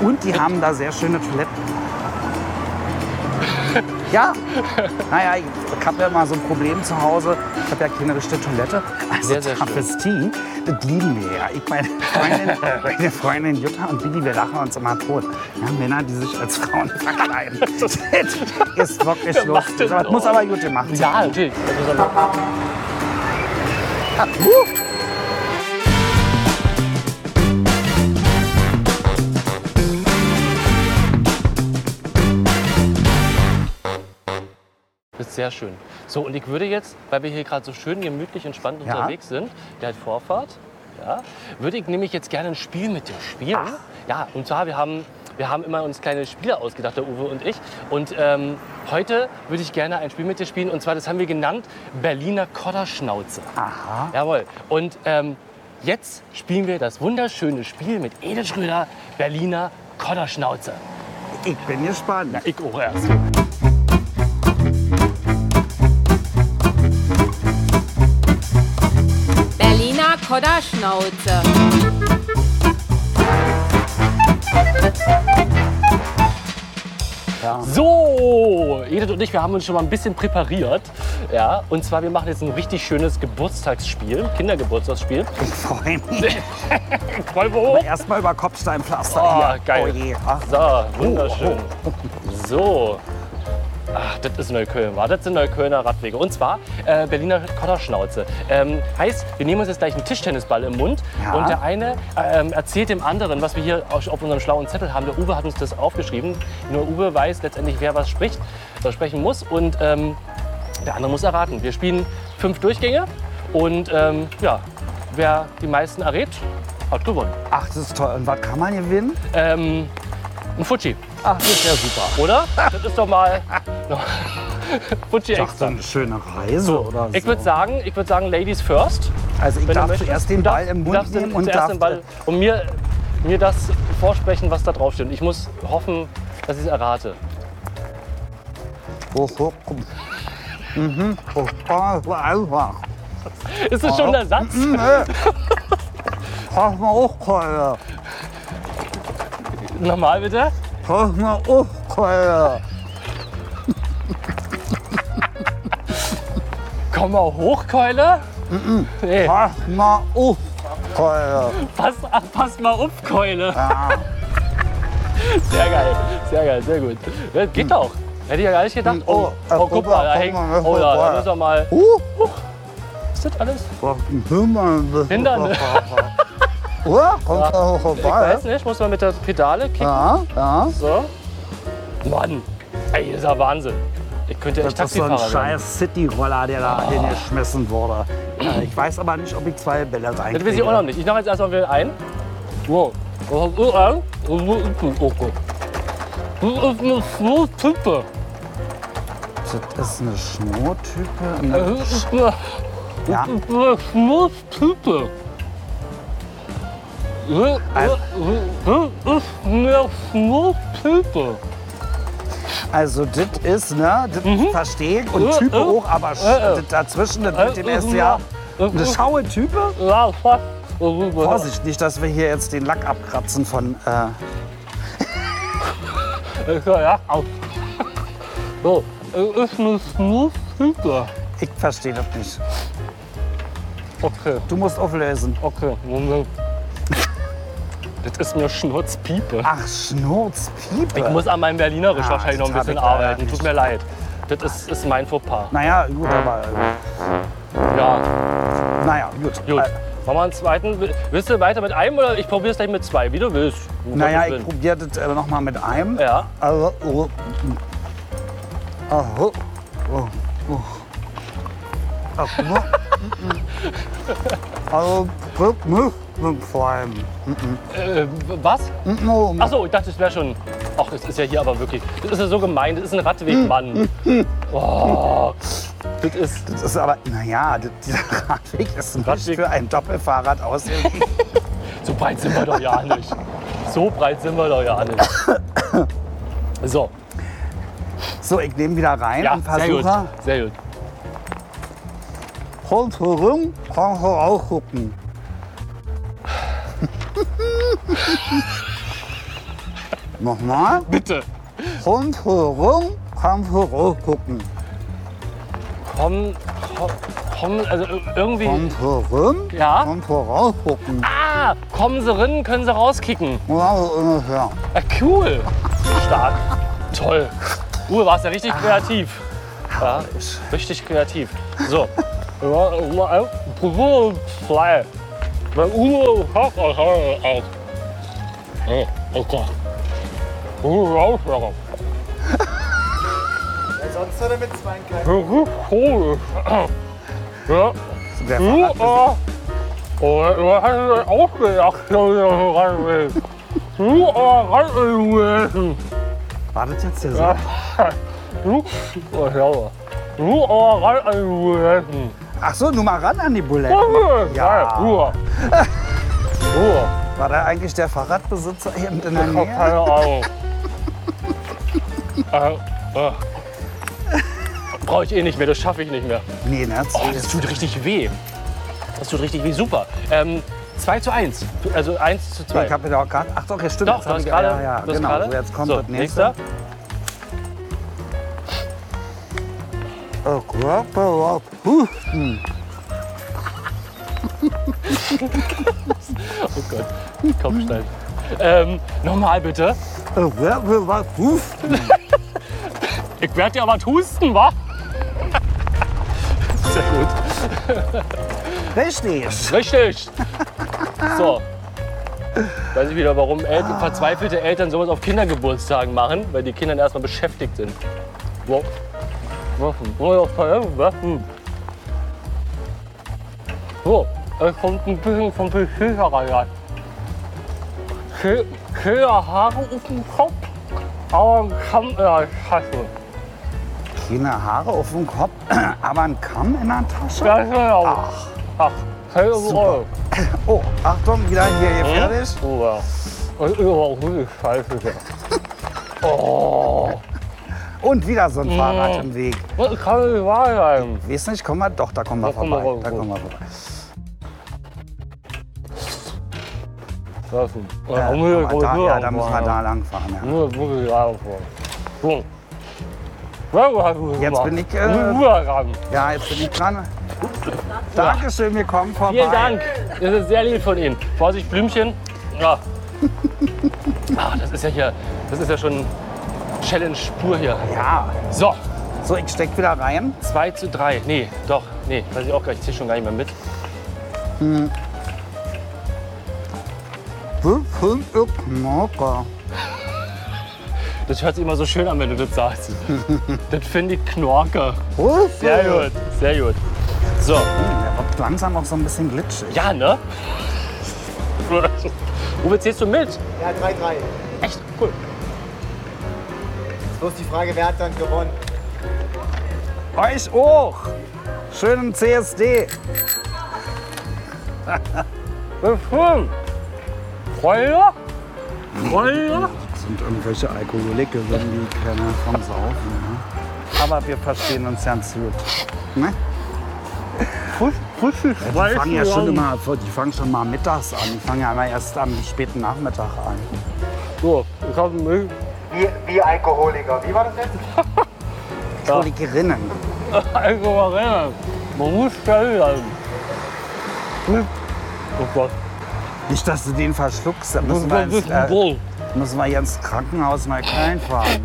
Und die haben da sehr schöne Toiletten. Ja, naja, ich habe ja immer so ein Problem zu Hause. Ich habe ja keine richtige Toilette. Also Sehr, sehr schön. Travestie, das lieben wir ja. Ich meine Freundin, meine Freundin Jutta und Billy, wir lachen uns immer tot. Ja, Männer, die sich als Frauen verkleiden. Das ist wirklich lustig. das muss aber gut gemacht sein. Ja, natürlich. Sehr schön. So, und ich würde jetzt, weil wir hier gerade so schön gemütlich entspannt Ja. unterwegs sind, der hat Vorfahrt, ja, würde ich nämlich jetzt gerne ein Spiel mit dir spielen. Ja, und zwar, wir haben, wir haben immer uns kleine Spiele ausgedacht, der Uwe und ich. Und ähm, heute würde ich gerne ein Spiel mit dir spielen. Und zwar, das haben wir genannt, Berliner Kodderschnauze. Aha. Jawohl. Und ähm, jetzt spielen wir das wunderschöne Spiel mit Edith Schröder, Berliner Kodderschnauze. Ich bin gespannt. Ich auch erst. Kodderschnauze. So, Edith und ich, wir haben uns schon mal ein bisschen präpariert. Ja, und zwar, wir machen jetzt ein richtig schönes Geburtstagsspiel, Kindergeburtstagsspiel. Ich freue mich. Voll hoch. Erstmal über Kopfsteinpflaster. Oh, hier. geil. Oh je. Ach, So, wunderschön. So. Ach, das ist Neukölln, war. Das sind Neuköllner Radwege. Und zwar äh, Berliner Kodderschnauze. Ähm, heißt, wir nehmen uns jetzt gleich einen Tischtennisball im Mund Ja. und der eine ähm, erzählt dem anderen, was wir hier auf auf unserem schlauen Zettel haben. Der Uwe hat uns das aufgeschrieben. Nur Uwe weiß letztendlich, wer was spricht, was sprechen muss. Und ähm, der andere muss erraten. Wir spielen fünf Durchgänge und ähm, ja, wer die meisten errät, hat gewonnen. Ach, das ist toll. Und was kann man gewinnen? Ähm, ein Fuji. Ach, das ist ja super. Oder? Das ist doch mal Fuji Ach, so extra. eine schöne Reise oder so. Ich würde sagen, ich würde sagen, Ladies first. also ich Wenn du darf möchtest. zuerst den Du Ball darfst- im du Mund darfst den- nehmen und zuerst darf den Ball und mir, mir das vorsprechen, was da drauf steht. Ich muss hoffen, dass ich es errate. Oh, oh, oh. Mhm. Oh, oh, einfach. Ist das schon der Satz? Mhm, nee. Pass mal auf, Keule. Nochmal bitte. Pass mal auf, Keule. Komm mal hoch, Keule. Nee, Pass mal auf, Keule. pass, ach, pass mal auf, Keule. Ja. Sehr geil, sehr geil, sehr gut. Ja, geht doch. Hätte ich ja gar nicht gedacht. Oh, Oh, äh, oh guck mal, da hängt. Oh, da, da müssen wir mal. Uh, Ist das alles? Hümmel. Hindern. Oder? Kommt da hoch Ich vorbei? weiß nicht, muss man mit der Pedale kicken. Ja, ja. So. Mann, ey, das ist ja Wahnsinn. Ich könnte echt Das ist so ein scheiß City-Roller, der da hingeschmissen wurde. Äh, Ich weiß aber nicht, ob ich zwei Bälle reinkriege. Das weiß ich auch noch nicht. Ich mache jetzt erstmal wieder ein. Wow. Das ist eine Schnurrtype. Das ist eine Schnurrtype. Eine Das ist eine Ja. eine Schnurrtype. Das ist eine Schnurrtype. Also das ist, ne, das verstehe ich. Und Äh, Type äh. auch, aber Äh, das dazwischen, das mit dem ist ja eine schaue Type. Ja, fast. Vorsicht, nicht, dass wir hier jetzt den Lack abkratzen von. Äh, Ja, ja. Au. So, es ist eine Schnurrtype. ich verstehe das nicht. Okay. Du musst auflösen. Okay, Moment. Das ist mir Schnurzpiepe. Ach, Schnurzpiepe. Ich muss an meinem Berlinerisch Ah, wahrscheinlich noch ein bisschen arbeiten. Tut mir leid. Das ist, ist mein Fauxpas. Naja, gut, aber. Ja, Naja, gut. gut. Äh, Machen wir einen zweiten. Willst du weiter mit einem oder ich probiere es gleich mit zwei, wie du willst. Um naja, ich probiere das äh, noch mal mit einem. Ja, Also, oh, oh, oh, oh, oh. Also, das nicht mit Schwein. äh, was? No, Achso, ich dachte, es wäre schon. Ach, das ist ja hier aber wirklich. Das ist ja so gemein. Das ist ein Radwegmann. Oh, das ist. Das ist aber, naja, dieser Radweg ist nicht Radweg. für ein Doppelfahrrad ausgelegt. So breit sind wir doch ja nicht. So breit sind wir doch ja nicht. So, So, ich nehme wieder rein ja, und sehr gut. versuche, Sehr gut. Rundherum kannst du auch gucken. Nochmal. Bitte. Komm herum, komm herum gucken. Komm, komm, also irgendwie. Komm herum, Ja? komm voraus gucken. Ah, kommen sie rein, können sie rauskicken. Ja, so ungefähr. Ah, cool. Stark. Toll. Uwe, warst ja richtig kreativ. Ja, richtig kreativ. So. Ja, mal, Probier zwei. Bei Uwe hat er auch. Oh, okay. Uwe rauswerfen. Sonst hat er mit zwei kleinen. Cool. Ja. Der Du, äh, oh, du hast es ausgedacht, dass ich da rein will. Du, rein will. War das jetzt der Satz? Du, oh, ja. Du, aber rein will. Ach so, nur mal ran an die Buletten. Ja. Ruhe. Ruhe. War da eigentlich der Fahrradbesitzer eben in der Ich hab Nähe? keine Ahnung. äh, äh. Brauche ich eh nicht mehr, das schaffe ich nicht mehr. Nee, ne? Oh, das tut richtig weh. Das tut richtig weh, super. Ähm, 2 zu 1. Also 1 zu 2. Ich habe ja auch gerade. Ach doch, ja stimmt. Doch, jetzt du hab hast ich- gerade. Ja, ja, du hast genau. gerade. So, jetzt kommt das nächste. nächster. Oh Gott, oh Gott. Oh Kopfstein. Ähm, nochmal bitte. Oh, wer will was? Huh. Ich werde dir aber husten, wa? Sehr gut. Richtig. Richtig. So. Weiß ich wieder, warum El verzweifelte Eltern sowas auf Kindergeburtstagen machen, weil die Kinder erstmal beschäftigt sind. Wo? Waffen. Waffen. So, es kommt ein bisschen vom Beschücher rein. Keine Haare auf dem Kopf, aber ein Kamm in der Tasche. Keine Haare auf dem Kopf, aber ein Kamm in der Tasche. Das ist ja Ach, keine Rolle. Oh, Achtung, wieder hier gefährlich. Oh ja. Das ist aber auch wirklich scheiße. Oh, Und wieder so ein Fahrrad im Weg. das kann nicht wahr sein. Weiß nicht, kommen wir? Doch, da kommen wir Da kommen wir vorbei. raus. Da kommen wir vorbei. Das ist, Ja, da, aber da, ja, da müssen wir da lang fahren. Ja. Nur muss ich da fahren. So. Ja, du hast es Jetzt gemacht. bin ich, äh, Du ja, jetzt bin ich dran. Dankeschön, wir kommen vorbei. Vielen Dank. Das ist sehr lieb von Ihnen. Vorsicht, Blümchen. Ja. Ah, das ist ja hier, das ist ja schon Challenge pur hier. Ja, So, so, ich steck wieder rein. 2 zu 3. Nee, doch, nee, weiß ich auch gar nicht. Ich zähle schon gar nicht mehr mit. Fünf Knocker. Das hört sich immer so schön an, wenn du das sagst. das finde ich Knorke. Sehr gut, sehr gut. So, Hm, Der wird langsam auch so ein bisschen glitschig. ja, ne? Uwe, zählst du mit? Ja, 3-3. Echt? Cool. Bloß die Frage, wer hat dann gewonnen? Euch auch. Schönen CSD. Das ist schön. Freunde? Freunde? Das sind irgendwelche Alkoholiker, wenn die keine vom Saufen. Ne? Aber wir verstehen uns ganz gut. Ne? Die fangen ja schon immer, die fangen schon mal mittags an. Die fangen ja immer erst am späten Nachmittag an. So, ich habe. Wie, wie Alkoholiker. Wie war das jetzt? Alkoholikerinnen. Alkohol. Man muss schnell sein. Oh Gott. Nicht, dass du den verschluckst. Da Das müssen ist wir, ein ins, bisschen äh, müssen wir ins Krankenhaus mal klein fahren.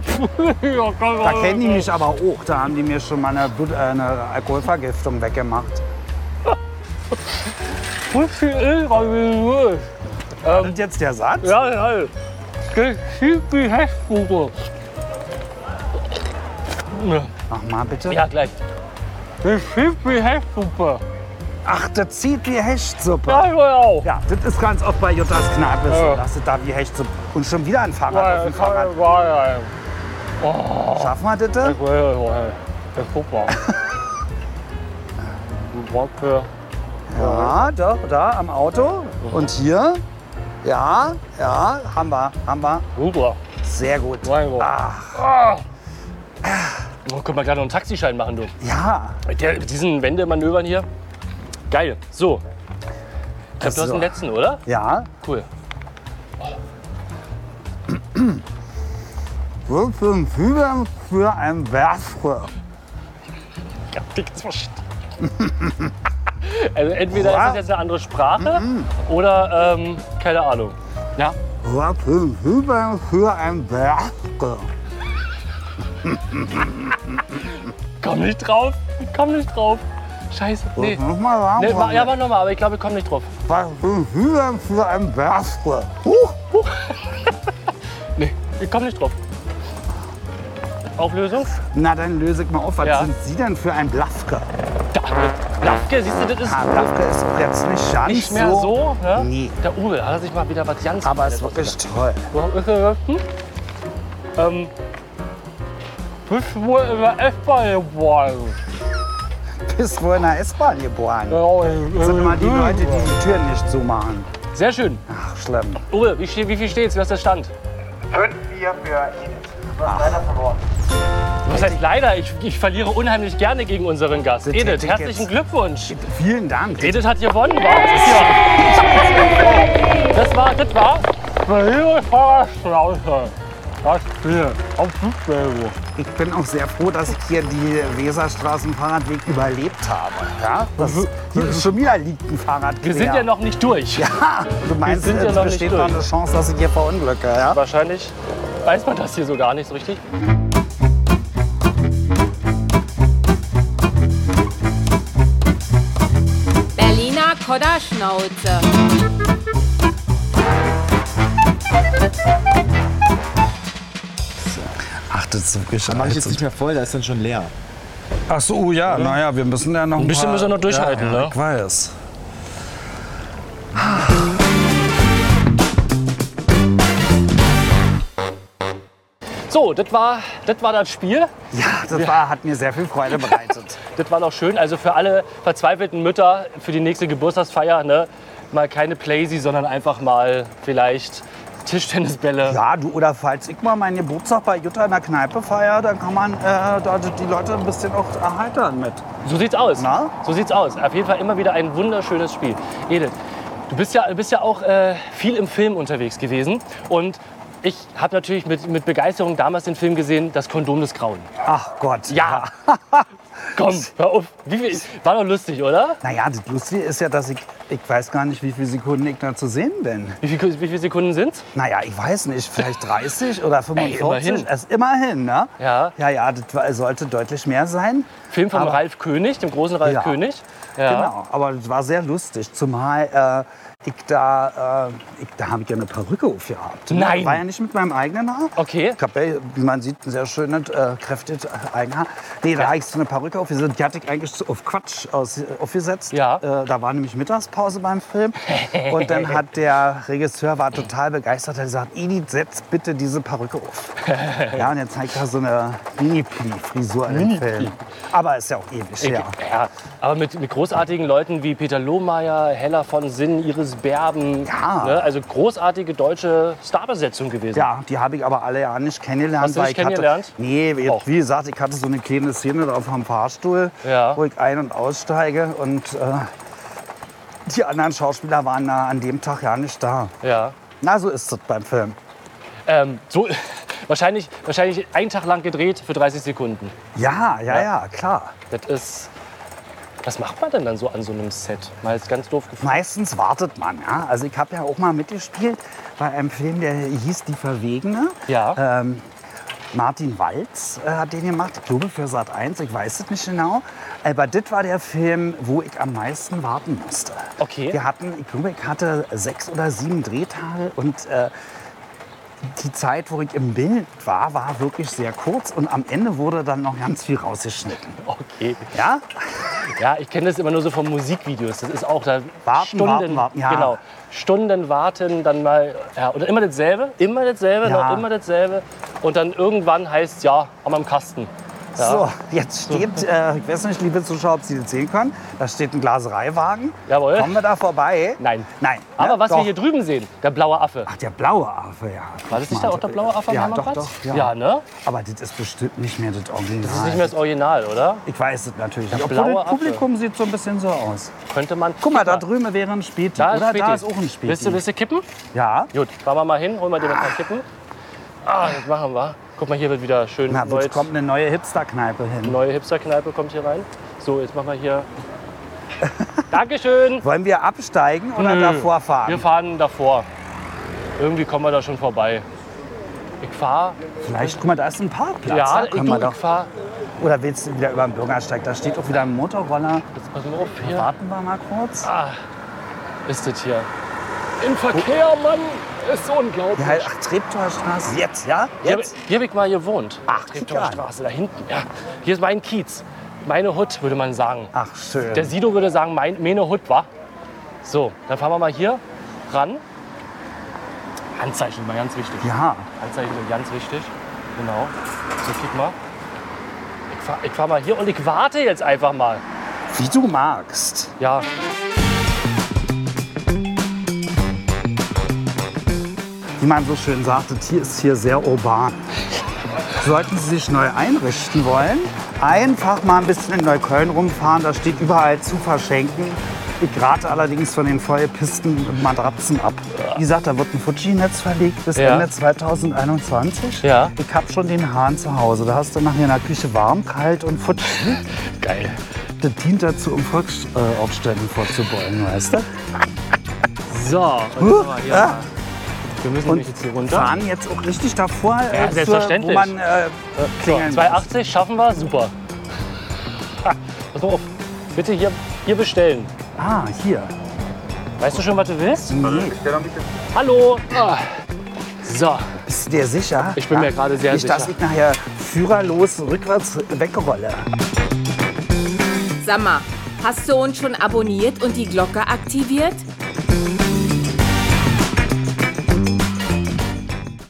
Da kennen die mich aber auch. Da haben die mir schon mal eine, Blut, äh, eine Alkoholvergiftung weggemacht. Muss viel Öl rein, Das ist jetzt der Satz? Ja, ja. Geschieht wie Hechtsuppe. Mach mal bitte. Ja, gleich. Geschieht wie Hechtsuppe. Ach, das zieht wie Hechtsuppe. Ja, ich auch. Ja, das ist ganz oft bei Juttas Kneipe so, Ja. dass das da wie Hechtsuppe. Und schon wieder ein Fahrrad Ja, auf dem das Fahrrad. wahr sein. Schaffen wir das? denn? Ich will das mal. Das guck mal. Du brauchst für Ja, da, da am Auto. Und hier? Ja, ja, haben wir, haben wir. super. Sehr gut. Mein Gott. Ach, Oh, können wir gleich noch einen Taxischein machen, du. ja, Mit, der, mit diesen Wendemanövern hier. Geil. So. Ich glaub, du hast So. den letzten, oder? ja. Cool. Für ein Fühler für ein Werfer? Ja, nichts verstanden. Also entweder ist das jetzt eine andere Sprache oder ähm, keine Ahnung. Ja, Was für ein Fühler für ein Werfer? komm nicht drauf. Komm nicht drauf. Scheiße. Nee. Nochmal sagen. nee Freunde. ja, mach nochmal, aber ich glaube, ich komme nicht drauf. Was für ein Fühler für ein Werfer? Huch. Nee, ich komme nicht drauf. Auflösung? Na, dann löse ich mal auf. Was Ja. sind Sie denn für ein Blafke? Da, Lafke, siehst du, das ist Ah, Blafke ist doch jetzt nicht ganz nicht mehr so. ne? Nee. Der Uwe hat sich mal wieder was ganz Aber es ist wirklich toll. Hm? Ähm, bist wohl in der S-Bahn geboren. Bist wohl in der S-Bahn geboren. Ja, Das sind immer die Leute, die die Türen nicht zumachen. Sehr schön. Ach, schlimm. Uwe, wie, ste- wie viel steht's? Wie ist der Stand? 5-4 für Edith. Du hast leider verloren. Was heißt leider? Ich, ich verliere unheimlich gerne gegen unseren Gast. Das Edith, herzlichen Glückwunsch. Vielen Dank. Edith hat gewonnen. Wow. Ja. Das war, das war. Das Spiel auf Fußball. Ich bin auch sehr froh, dass ich hier die Weserstraßen-Fahrradweg überlebt habe. Ja? Das, hier ist schon wieder liegt ein Fahrrad Wir sind ja noch nicht durch. Ja, du meinst, sind ja es noch besteht noch eine Chance, dass ich hier verunglücke. Ja? Wahrscheinlich weiß man das hier so gar nicht so richtig. Kodderschnauze. Ach, das ist so Mach ich jetzt gescheit. nicht mehr voll, da ist dann schon leer. Ach so, ja, naja, wir müssen ja noch ein bisschen paar- müssen wir noch durchhalten, ja, ja, ne? Ich weiß. So, das war, das war das Spiel. Ja, das war, hat mir sehr viel Freude bereitet. Das war noch schön. Also für alle verzweifelten Mütter für die nächste Geburtstagsfeier, ne, mal keine Playsy, sondern einfach mal vielleicht Tischtennisbälle. Ja, du, oder falls ich mal meinen Geburtstag bei Jutta in der Kneipe feiere, dann kann man äh, da die Leute ein bisschen auch erheitern mit. So sieht's aus. Na? So sieht's aus. Auf jeden Fall immer wieder ein wunderschönes Spiel. Edith, du bist ja, bist ja auch äh, viel im Film unterwegs gewesen. Und ich habe natürlich mit, mit Begeisterung damals den Film gesehen, Das Kondom des Grauen. Ach Gott. Ja. Komm, hör auf. Wie viel, war doch lustig, oder? Naja, das Lustige ist ja, dass ich, ich weiß gar nicht, wie viele Sekunden ich da zu sehen bin. Wie, viel, wie viele Sekunden sind's? Naja, ich weiß nicht, vielleicht 30 oder 45. immerhin. Es, immerhin, ne? Ja. Ja, ja, das sollte deutlich mehr sein. Film von Aber- Ralf König, dem großen Ralf Ja. König. Ja. Genau, aber es war sehr lustig, zumal äh, ich da, äh, ich, da habe ich ja eine Perücke aufgehabt. ne? Nein. War ja nicht mit meinem eigenen Haar. Okay. Ich habe ja, wie man sieht, ein sehr schönes, äh, kräftiges Eigenhaar. Nee, da habe ich so eine Perücke aufgesetzt. Die hatte ich eigentlich auf Quatsch aus, aufgesetzt. Ja. Äh, da war nämlich Mittagspause beim Film. Und dann hat der Regisseur, war total begeistert, hat gesagt, Edith, setz bitte diese Perücke auf. ja, und jetzt zeigt er so eine Mini-Pli-Frisur in dem Film. Aber ist ja auch ewig Ich, her. ja, aber mit, mit großartigen Leuten wie Peter Lohmeier, Hella von Sinn, Iris Berben. Ja. Ne, also großartige deutsche Starbesetzung gewesen. Ja, die habe ich aber alle ja nicht kennengelernt. Hast du nicht ich hatte- kennengelernt? Nee, jetzt, wie gesagt, ich hatte so eine kleine Szene da vom Fahrstuhl, Ja. wo ich ein- und aussteige. Und äh, die anderen Schauspieler waren da an dem Tag ja nicht da. Ja. Na, so ist es beim Film. Ähm, so, wahrscheinlich, wahrscheinlich einen Tag lang gedreht für 30 Sekunden. Ja, ja, ja, klar. Das ist. Was macht man denn dann so an so einem Set? Mal ist ganz doof gefragt. Meistens wartet man. Ja? Also ich habe ja auch mal mitgespielt bei einem Film, der hieß Die Verwegene. Ja. Ähm, Martin Walz äh, hat den gemacht, ich glaube für Sat 1, ich weiß es nicht genau. Aber das war der Film, wo ich am meisten warten musste. Okay. Wir hatten, ich glaube, ich hatte sechs oder sieben Drehtage und äh, die Zeit, wo ich im Bild war, war wirklich sehr kurz und am Ende wurde dann noch ganz viel rausgeschnitten. Okay. Ja? Ja, ich kenne das immer nur so von Musikvideos. Das ist auch da Warten, Stunden, warten, warten, ja. genau, Stunden warten, dann mal ja, oder immer dasselbe, immer dasselbe, Ja. noch immer dasselbe und dann irgendwann heißt ja, haben wir im Kasten. Ja. So, jetzt steht, äh, ich weiß nicht, liebe Zuschauer, ob Sie das sehen können, da steht ein Glasereiwagen. Jawohl. Kommen wir da vorbei? Nein. Nein. Aber ne? was Doch. wir hier drüben sehen, der blaue Affe. Ach, der blaue Affe, ja. War das nicht da auch der blaue Affe am ja, Hammerplatz? Doch, doch, ja. ne? Aber das ist bestimmt nicht mehr das Original. Das ist nicht mehr das Original, oder? ich weiß es natürlich nicht. blaue Obwohl das Affe. Publikum sieht so ein bisschen so aus. Könnte man. Guck mal, da drüben wäre ein Späti. Da oder? Späti. Da ist auch ein Späti. Willst du, willst du kippen? Ja. Gut, fahren wir mal hin, holen wir dir mal Kippen. Ah, das machen wir. Guck mal, hier wird wieder schön Na, jetzt kommt eine neue Hipster-Kneipe hin. Neue Hipster-Kneipe kommt hier rein. So, jetzt machen wir hier. Dankeschön. Wollen wir absteigen oder Nö, davor fahren? Wir fahren davor. Irgendwie kommen wir da schon vorbei. Ich fahre. Vielleicht, guck mal, da ist ein Parkplatz. Ja, da ich, können wir ich doch. fahre. Oder willst du wieder über den Bürgersteig? Da steht auch wieder ein Motorroller. Jetzt pass mal auf hier. Warten wir mal kurz. Ah, ist das hier. Im Verkehr, Mann, ist unglaublich. Heißt, ach, Treptorstraße. Jetzt, ja? Jetzt? hier habe ich mal gewohnt. Ach, Treptower. Straße, da hinten. Ja. Hier ist mein Kiez. Meine Hut, würde man sagen. Ach, schön. Der Sido würde sagen, mein, meine Hut war. So, dann fahren wir mal hier ran. Handzeichen, mal ganz wichtig. ja, Handzeichen sind ganz wichtig. Genau. So, guck mal. Ich fahr, ich fahr mal hier und ich warte jetzt einfach mal. wie du magst. Ja, Wie man so schön sagte, hier ist hier sehr urban. Sollten Sie sich neu einrichten wollen, einfach mal ein bisschen in Neukölln rumfahren. Da steht überall zu verschenken. Ich rate allerdings von den vollgepissten Matratzen ab. Wie gesagt, da wird ein Fuji-Netz verlegt bis Ja. Ende 2021. Ja. Ich habe schon den Hahn zu Hause. Da hast du nachher in der Küche warm, kalt und Fuji. geil. Das dient dazu, um Volksaufständen vorzubeugen, weißt du? So, und Huh, hier. ja. Wir müssen Und jetzt hier runter. fahren jetzt auch richtig davor, äh, Ja, zur- selbstverständlich. wo man äh, So, klingeln muss. 280 schaffen wir, super. Pass mal auf. Bitte hier, hier bestellen. Ah, hier. Weißt du schon, was du willst? Nee. Hallo. Ah. So, Bist du dir sicher? Ich bin mir gerade sehr Nicht, dass sicher. ich nachher führerlos rückwärts wegrolle. Sag mal, hast du uns schon abonniert und die Glocke aktiviert?